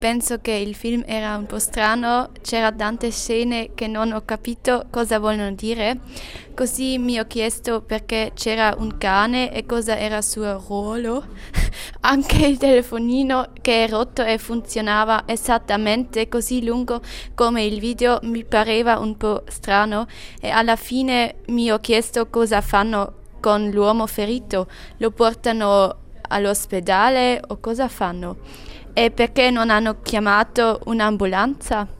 Penso che il film era un po' strano, c'erano tante scene che non ho capito cosa vogliono dire, così mi ho chiesto perché c'era un cane e cosa era il suo ruolo. Anche il telefonino che è rotto e funzionava esattamente così lungo come il video mi pareva un po' strano e alla fine mi ho chiesto cosa fanno con l'uomo ferito, lo portano all'ospedale o cosa fanno? E perché non hanno chiamato un'ambulanza?